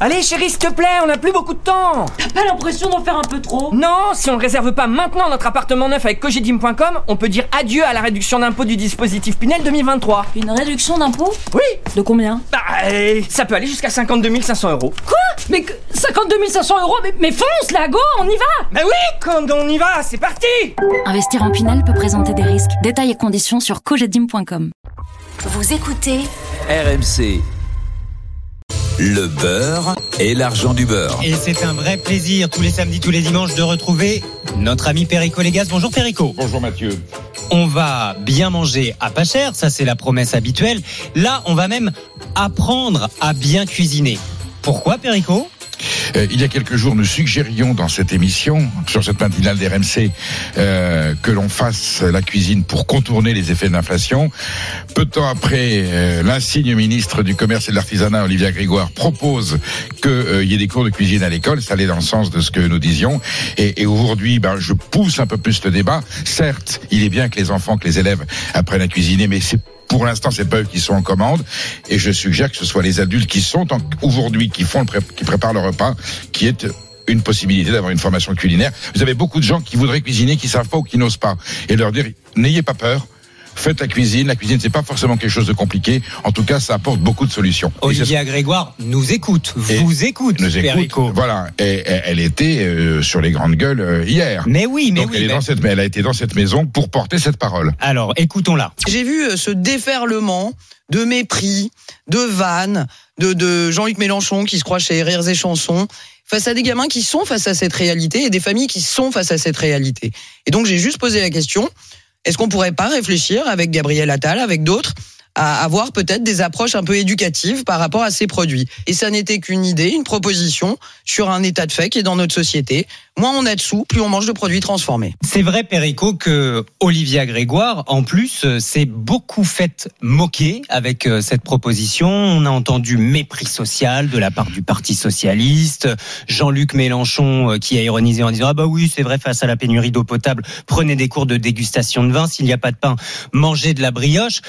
Allez chérie, s'il te plaît, on n'a plus beaucoup de temps T'as pas l'impression d'en faire un peu trop? Non, si on ne réserve pas maintenant notre appartement neuf avec cogedim.com, on peut dire adieu à la réduction d'impôt du dispositif Pinel 2023. Une réduction d'impôt Oui De combien? Bah, euh, ça peut aller jusqu'à 52 500 euros. Quoi? Mais que- 52 500 euros mais, mais fonce là, go, on y va Bah oui, quand on y va, c'est parti Investir en Pinel peut présenter des risques. Détails et conditions sur cogedim.com. Vous écoutez RMC. Le beurre et l'argent du beurre. Et c'est un vrai plaisir tous les samedis, tous les dimanches de retrouver notre ami Perico Légas. Bonjour Perico. Bonjour Mathieu. On va bien manger à pas cher, ça c'est la promesse habituelle. Là, on va même apprendre à bien cuisiner. Pourquoi Perico? Euh, il y a quelques jours, nous suggérions dans cette émission, sur cette matinale d'RMC, euh, que l'on fasse la cuisine pour contourner les effets de l'inflation. Peu de temps après, euh, l'insigne ministre du Commerce et de l'Artisanat, Olivia Grégoire, propose qu'il y ait des cours de cuisine à l'école. Ça allait dans le sens de ce que nous disions. Et, et aujourd'hui, ben, je pousse un peu plus le débat. Certes, il est bien que les enfants, que les élèves apprennent à cuisiner, mais c'est pour l'instant, c'est pas eux qui sont en commande, et je suggère que ce soit les adultes qui sont aujourd'hui, qui font, le qui préparent le repas, qui est une possibilité d'avoir une formation culinaire. Vous avez beaucoup de gens qui voudraient cuisiner, qui savent pas ou qui n'osent pas, et leur dire n'ayez pas peur. Faites la cuisine. La cuisine, c'est pas forcément quelque chose de compliqué. En tout cas, ça apporte beaucoup de solutions. Olivia Grégoire nous écoute, vous écoute, nous écoute. Perico. Voilà. Et, et elle était euh, sur les grandes gueules euh, hier. Mais oui, mais Donc oui. elle, est mais- dans cette, elle a été dans cette maison pour porter cette parole. Alors, écoutons-la. J'ai vu euh, ce déferlement de mépris, de vannes, de, de Jean-Luc Mélenchon qui se croit chez Rires et Chansons, face à des gamins qui sont face à cette réalité et des familles qui sont face à cette réalité. Et donc j'ai juste posé la question, est-ce qu'on pourrait pas réfléchir avec Gabriel Attal, avec d'autres, à avoir peut-être des approches un peu éducatives par rapport à ces produits. Et ça n'était qu'une idée, une proposition sur un état de fait qui est dans notre société. Moins on a de sous, plus on mange de produits transformés. C'est vrai, Perico, que Olivia Grégoire, en plus, euh, s'est beaucoup fait moquer avec euh, cette proposition. On a entendu mépris social de la part du Parti socialiste, Jean-Luc Mélenchon euh, qui a ironisé en disant ah bah oui c'est vrai face à la pénurie d'eau potable, prenez des cours de dégustation de vin. S'il n'y a pas de pain, mangez de la brioche.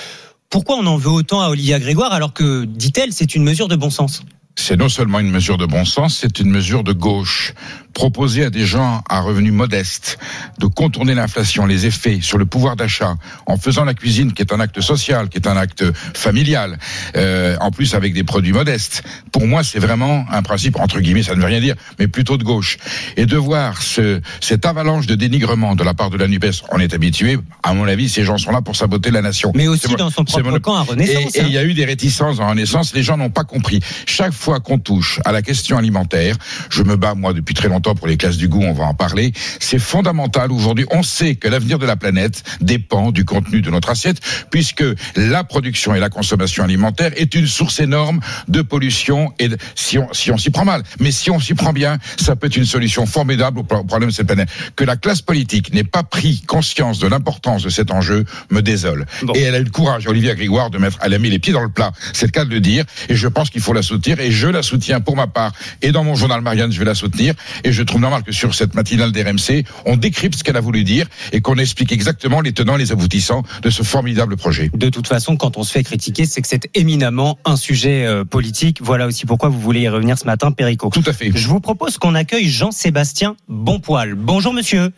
Pourquoi on en veut autant à Olivia Grégoire alors que, dit-elle, c'est une mesure de bon sens? C'est non seulement une mesure de bon sens, c'est une mesure de gauche. Proposer à des gens à revenus modestes de contourner l'inflation, les effets sur le pouvoir d'achat, en faisant la cuisine, qui est un acte social, qui est un acte familial, euh, en plus avec des produits modestes. Pour moi, c'est vraiment un principe entre guillemets, ça ne veut rien dire, mais plutôt de gauche. Et de voir ce, cette avalanche de dénigrement de la part de la Nupes, on est habitué. À mon avis, ces gens sont là pour saboter la nation. Mais aussi dans son propre mon- camp à Renaissance. et hein. il y a eu des réticences en Renaissance, les gens n'ont pas compris. Chaque fois qu'on touche à la question alimentaire, je me bats moi depuis très longtemps pour les classes du goût, on va en parler, c'est fondamental aujourd'hui. On sait que l'avenir de la planète dépend du contenu de notre assiette, puisque la production et la consommation alimentaire est une source énorme de pollution et de, si on si on s'y prend mal. Mais si on s'y prend bien, ça peut être une solution formidable au pro- problème de cette planète. Que la classe politique n'ait pas pris conscience de l'importance de cet enjeu me désole. Bon. Et elle a eu le courage, Olivia Grégoire, de mettre, elle a mis les pieds dans le plat. C'est le cas de le dire. Et je pense qu'il faut la soutenir. Et je la soutiens pour ma part. Et dans mon journal Marianne, je vais la soutenir. Et je trouve normal que sur cette matinale d'RMC, on décrypte ce qu'elle a voulu dire et qu'on explique exactement les tenants et les aboutissants de ce formidable projet. De toute façon, quand on se fait critiquer, c'est que c'est éminemment un sujet euh, politique. Voilà aussi pourquoi vous voulez y revenir ce matin, Perico. Tout à fait. Je vous propose qu'on accueille Jean-Sébastien Bonpoil. Bonjour monsieur,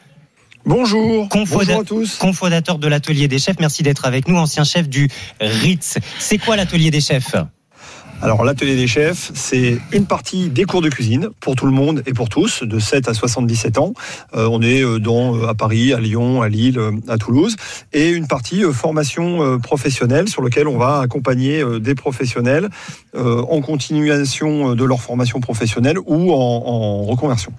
Bonjour. Confoda- Bonjour à tous. cofondateur de l'Atelier des Chefs. Merci d'être avec nous, ancien chef du Ritz. C'est quoi l'Atelier des Chefs? Alors, l'atelier des chefs, c'est une partie des cours de cuisine pour tout le monde et pour tous, de 7 à 77 ans. Euh, on est euh, dans, euh, à Paris, à Lyon, à Lille, à Toulouse. Et une partie formation professionnelle sur laquelle on va accompagner des professionnels en continuation de leur formation professionnelle ou en reconversion.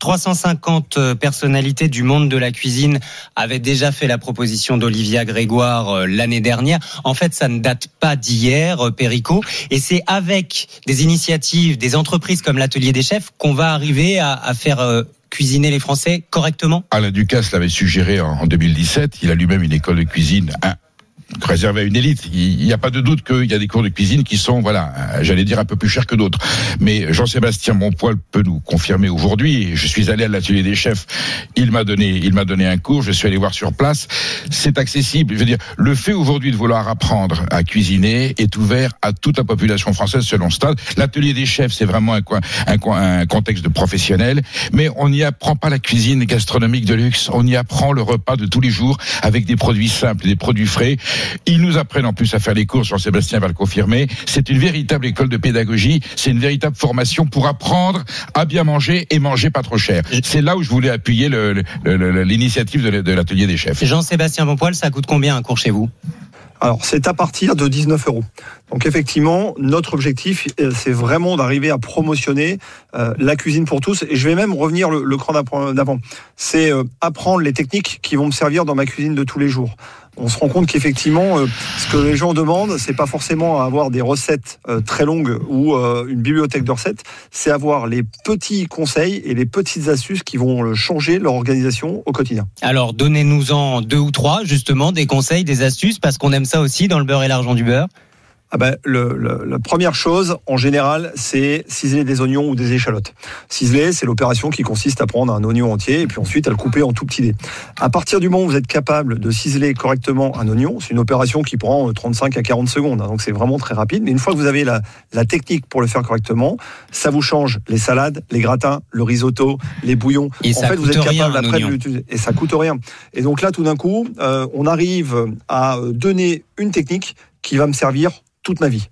350 euh, personnalités du monde de la cuisine avaient déjà fait la proposition d'Olivia Grégoire euh, l'année dernière. En fait, ça ne date pas d'hier, euh, Perico, et c'est avec des initiatives, des entreprises comme l'Atelier des Chefs qu'on va arriver à, faire cuisiner les Français correctement. Alain Ducasse l'avait suggéré en 2017. Il a lui-même une école de cuisine. Réservé à une élite. Il n'y a pas de doute qu'il y a des cours de cuisine qui sont, voilà, euh, j'allais dire un peu plus chers que d'autres. Mais Jean-Sébastien Bonpoil peut nous confirmer aujourd'hui. Je suis allé à l'atelier des chefs. Il m'a donné, il m'a donné un cours. Je suis allé voir sur place. C'est accessible. Je veux dire, le fait aujourd'hui de vouloir apprendre à cuisiner est ouvert à toute la population française selon stade. L'atelier des chefs, c'est vraiment un, coin, un, coin, un contexte de professionnels. Mais on n'y apprend pas la cuisine gastronomique de luxe. On y apprend le repas de tous les jours avec des produits simples, des produits frais. Ils nous apprennent en plus à faire les courses, Jean-Sébastien va le confirmer. C'est une véritable école de pédagogie, c'est une véritable formation pour apprendre à bien manger et manger pas trop cher. C'est là où je voulais appuyer l'initiative de l'atelier des chefs. Jean-Sébastien Bonpoil, ça coûte combien un cours chez vous? Alors, c'est à partir de 19 euros. Donc, effectivement, notre objectif, euh, c'est vraiment d'arriver à promotionner euh, la cuisine pour tous. Et je vais même revenir le, le cran d'avant. C'est euh, apprendre les techniques qui vont me servir dans ma cuisine de tous les jours on se rend compte qu'effectivement, euh, ce que les gens demandent, c'est pas forcément avoir des recettes euh, très longues ou euh, une bibliothèque de recettes, c'est avoir les petits conseils et les petites astuces qui vont changer leur organisation au quotidien. Alors, donnez-nous-en deux ou trois, justement, des conseils, des astuces, parce qu'on aime ça aussi dans le beurre et l'argent du beurre ah ben, le, la première chose, en général, c'est ciseler des oignons ou des échalotes. Ciseler, c'est l'opération qui consiste à prendre un oignon entier et puis ensuite à le couper en tout petits dés. À partir du moment où vous êtes capable de ciseler correctement un oignon, c'est une opération qui prend 35 à 40 secondes, hein, donc c'est vraiment très rapide. Mais une fois que vous avez la, la technique pour le faire correctement, ça vous change les salades, les gratins, le risotto, les bouillons. Et en fait, vous êtes capable après de l'utiliser. Et ça coûte rien. Et donc là, tout d'un coup, euh, on arrive à donner une technique qui va me servir toute ma vie.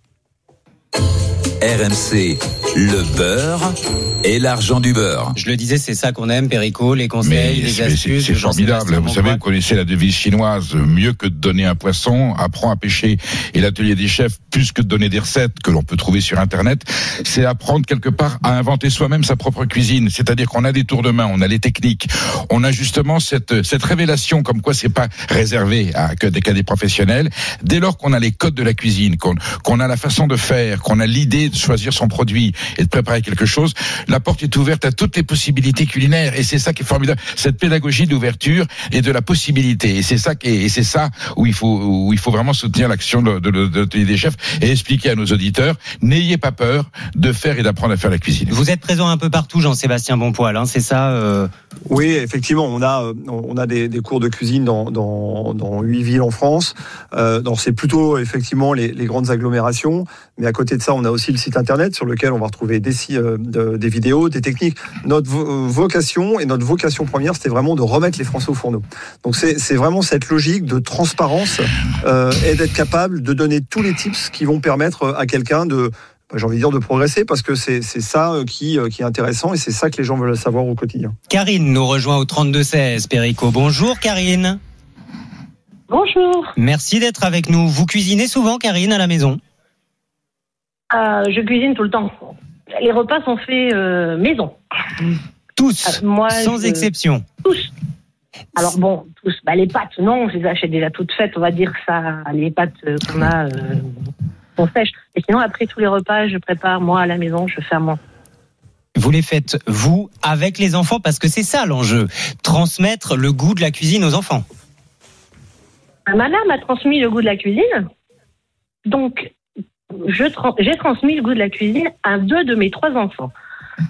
RMC, le beurre et l'argent du beurre. Je le disais, c'est ça qu'on aime, Perico, les conseils, les astuces. C'est formidable. Vous savez, vous connaissez la devise chinoise, mieux que de donner un poisson, apprends à pêcher. Et l'atelier des chefs, plus que de donner des recettes que l'on peut trouver sur Internet, c'est apprendre quelque part à inventer soi-même sa propre cuisine. C'est-à-dire qu'on a des tours de main, on a les techniques, on a justement cette, cette révélation comme quoi c'est pas réservé à que des cas des professionnels. Dès lors qu'on a les codes de la cuisine, qu'on qu'on a la façon de faire, qu'on a l'idée de choisir son produit et de préparer quelque chose, la porte est ouverte à toutes les possibilités culinaires. Et c'est ça qui est formidable. Cette pédagogie d'ouverture et de la possibilité. Et c'est ça et c'est ça où il faut, où il faut vraiment soutenir l'action de, de, de, des chefs et expliquer à nos auditeurs, n'ayez pas peur de faire et d'apprendre à faire la cuisine. Vous êtes présent un peu partout, Jean-Sébastien Bonpoil, hein, c'est ça euh... Oui, effectivement, on a, on a des, cours de cuisine dans, dans, 8 villes en France. Euh, c'est plutôt effectivement les, les, grandes agglomérations, mais à côté de ça, on a aussi le site internet sur lequel on va retrouver des, euh, des vidéos, des techniques. Notre vocation et notre vocation première, c'était vraiment de remettre les Français au fourneau. Donc c'est vraiment cette logique de transparence euh, et d'être capable de donner tous les tips qui vont permettre à quelqu'un de j'ai envie de dire de progresser parce que c'est ça euh, qui, euh, qui est intéressant et c'est ça que les gens veulent savoir au quotidien. Karine nous rejoint au 32-16, Perico. Bonjour Karine. Bonjour. Merci d'être avec nous. Vous cuisinez souvent, Karine, à la maison? Euh, Je cuisine tout le temps. Les repas sont faits maison. Tous Moi, Sans exception Tous. Alors bon, tous. Bah, les pâtes, non, je les achète déjà toutes faites. On va dire ça, les pâtes qu'on a sèche. Et sinon, après tous les repas, je prépare moi à la maison, je fais à moi. Vous les faites, vous, avec les enfants, parce que c'est ça l'enjeu. Transmettre le goût de la cuisine aux enfants. Ma mère m'a transmis le goût de la cuisine. Donc, j'ai transmis le goût de la cuisine à deux de mes trois enfants.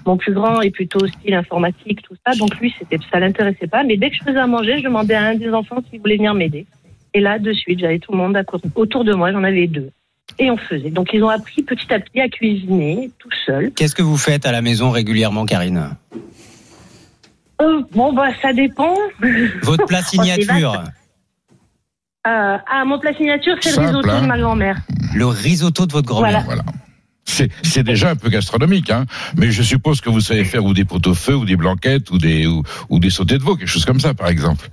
Mon plus grand est plutôt style informatique, tout ça. Donc lui, c'était, ça l'intéressait pas. Mais dès que je faisais à manger, je demandais à un des enfants s'il voulait venir m'aider. Et là, de suite, j'avais tout le monde autour de moi. J'en avais deux et on faisait. Donc ils ont appris petit à petit à cuisiner tout seul. Qu'est-ce que vous faites à la maison régulièrement, Karine euh, Bon, bah ça dépend. Votre plat signature euh, Ah, mon plat signature, c'est le risotto de hein. ma grand-mère. Le risotto de votre grand-mère. Voilà. C'est déjà un peu gastronomique, hein. Mais je suppose que vous savez faire ou des pot-au-feu, ou des blanquettes, ou des, ou, ou des sautés de veau, quelque chose comme ça, par exemple.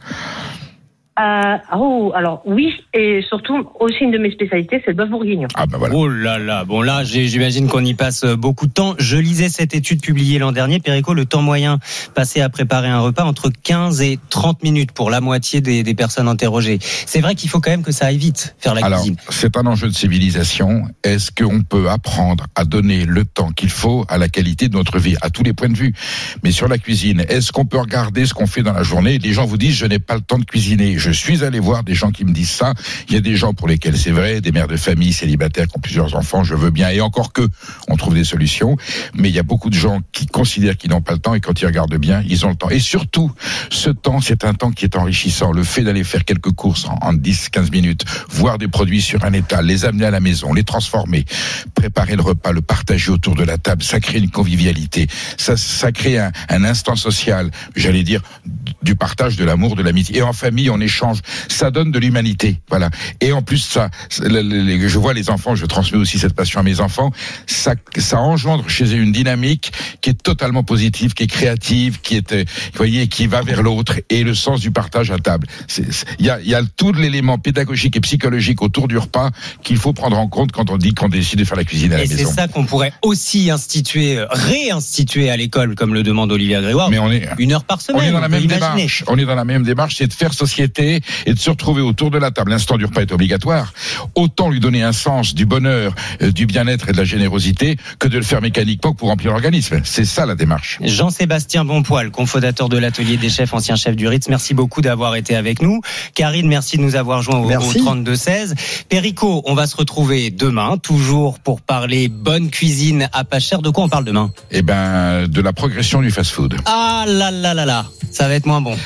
Euh, oh, alors oui, et surtout aussi une de mes spécialités, c'est le bœuf bourguignon. Ah bah voilà. Oh là là, bon là, j'imagine qu'on y passe euh, beaucoup de temps. Je lisais cette étude publiée l'an dernier, Perico, le temps moyen passé à préparer un repas entre 15 et 30 minutes pour la moitié des, des personnes interrogées. C'est vrai qu'il faut quand même que ça aille vite, faire la alors, cuisine. C'est un enjeu de civilisation. Est-ce qu'on peut apprendre à donner le temps qu'il faut à la qualité de notre vie, à tous les points de vue? Mais sur la cuisine, est-ce qu'on peut regarder ce qu'on fait dans la journée? Les gens vous disent, je n'ai pas le temps de cuisiner je suis allé voir des gens qui me disent ça. Il y a des gens pour lesquels c'est vrai, des mères de famille célibataires qui ont plusieurs enfants, je veux bien. Et encore que, on trouve des solutions. Mais il y a beaucoup de gens qui considèrent qu'ils n'ont pas le temps et quand ils regardent bien, ils ont le temps. Et surtout, ce temps, c'est un temps qui est enrichissant. Le fait d'aller faire quelques courses en, en 10, 15 minutes, voir des produits sur un étal, les amener à la maison, les transformer, préparer le repas, le partager autour de la table, ça crée une convivialité. Ça, crée un, un instant social, j'allais dire, du partage, de l'amour, de l'amitié. Et en famille, on Ça donne de l'humanité. Voilà. Et en plus, ça, je vois les enfants, je transmets aussi cette passion à mes enfants. Ça, ça engendre chez eux une dynamique qui est totalement positive, qui est créative, qui est, euh, vous voyez, qui va vers l'autre et le sens du partage à table. Il y a, il y a tout l'élément pédagogique et psychologique autour du repas qu'il faut prendre en compte quand on dit qu'on décide de faire la cuisine à la Et c'est maison. ça qu'on pourrait aussi instituer, euh, réinstituer à l'école, comme le demande Olivia Grégoire. Mais on est, Une heure par semaine. on est dans la même imaginer. démarche. On est dans la même démarche, c'est de faire société et de se retrouver autour de la table. L'instant du repas est obligatoire. Autant lui donner un sens du bonheur, euh, du bien-être et de la générosité que de le faire mécaniquement pour remplir l'organisme. C'est ça la démarche. Jean-Sébastien Bonpoil, cofondateur de l'atelier des chefs, ancien chef du Ritz, merci beaucoup d'avoir été avec nous. Karine, merci de nous avoir joints au, au 32-16. Perico, on va se retrouver demain, toujours pour parler bonne cuisine à pas cher. De quoi on parle demain? Eh ben, de la progression du fast-food. Ah là là là là, ça va être moins bon.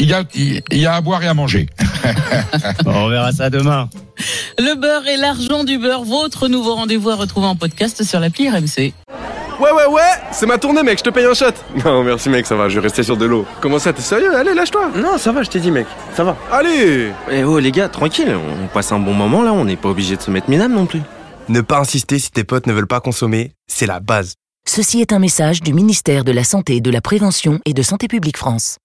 Il y a, il y a à boire et à manger. on verra ça demain. Le beurre et l'argent du beurre, votre nouveau rendez-vous à retrouver en podcast sur l'appli RMC. Ouais, ouais, ouais, c'est ma tournée, mec, je te paye un shot. Non, merci, mec, ça va, je vais rester sur de l'eau. Comment ça, t'es sérieux? Allez, lâche-toi. Non, ça va, je t'ai dit, mec, ça va. Allez Eh oh les gars, tranquille, on passe un bon moment là, on n'est pas obligé de se mettre minable non plus. Ne pas insister si tes potes ne veulent pas consommer, c'est la base. Ceci est un message du ministère de la Santé, de la Prévention et de Santé publique France.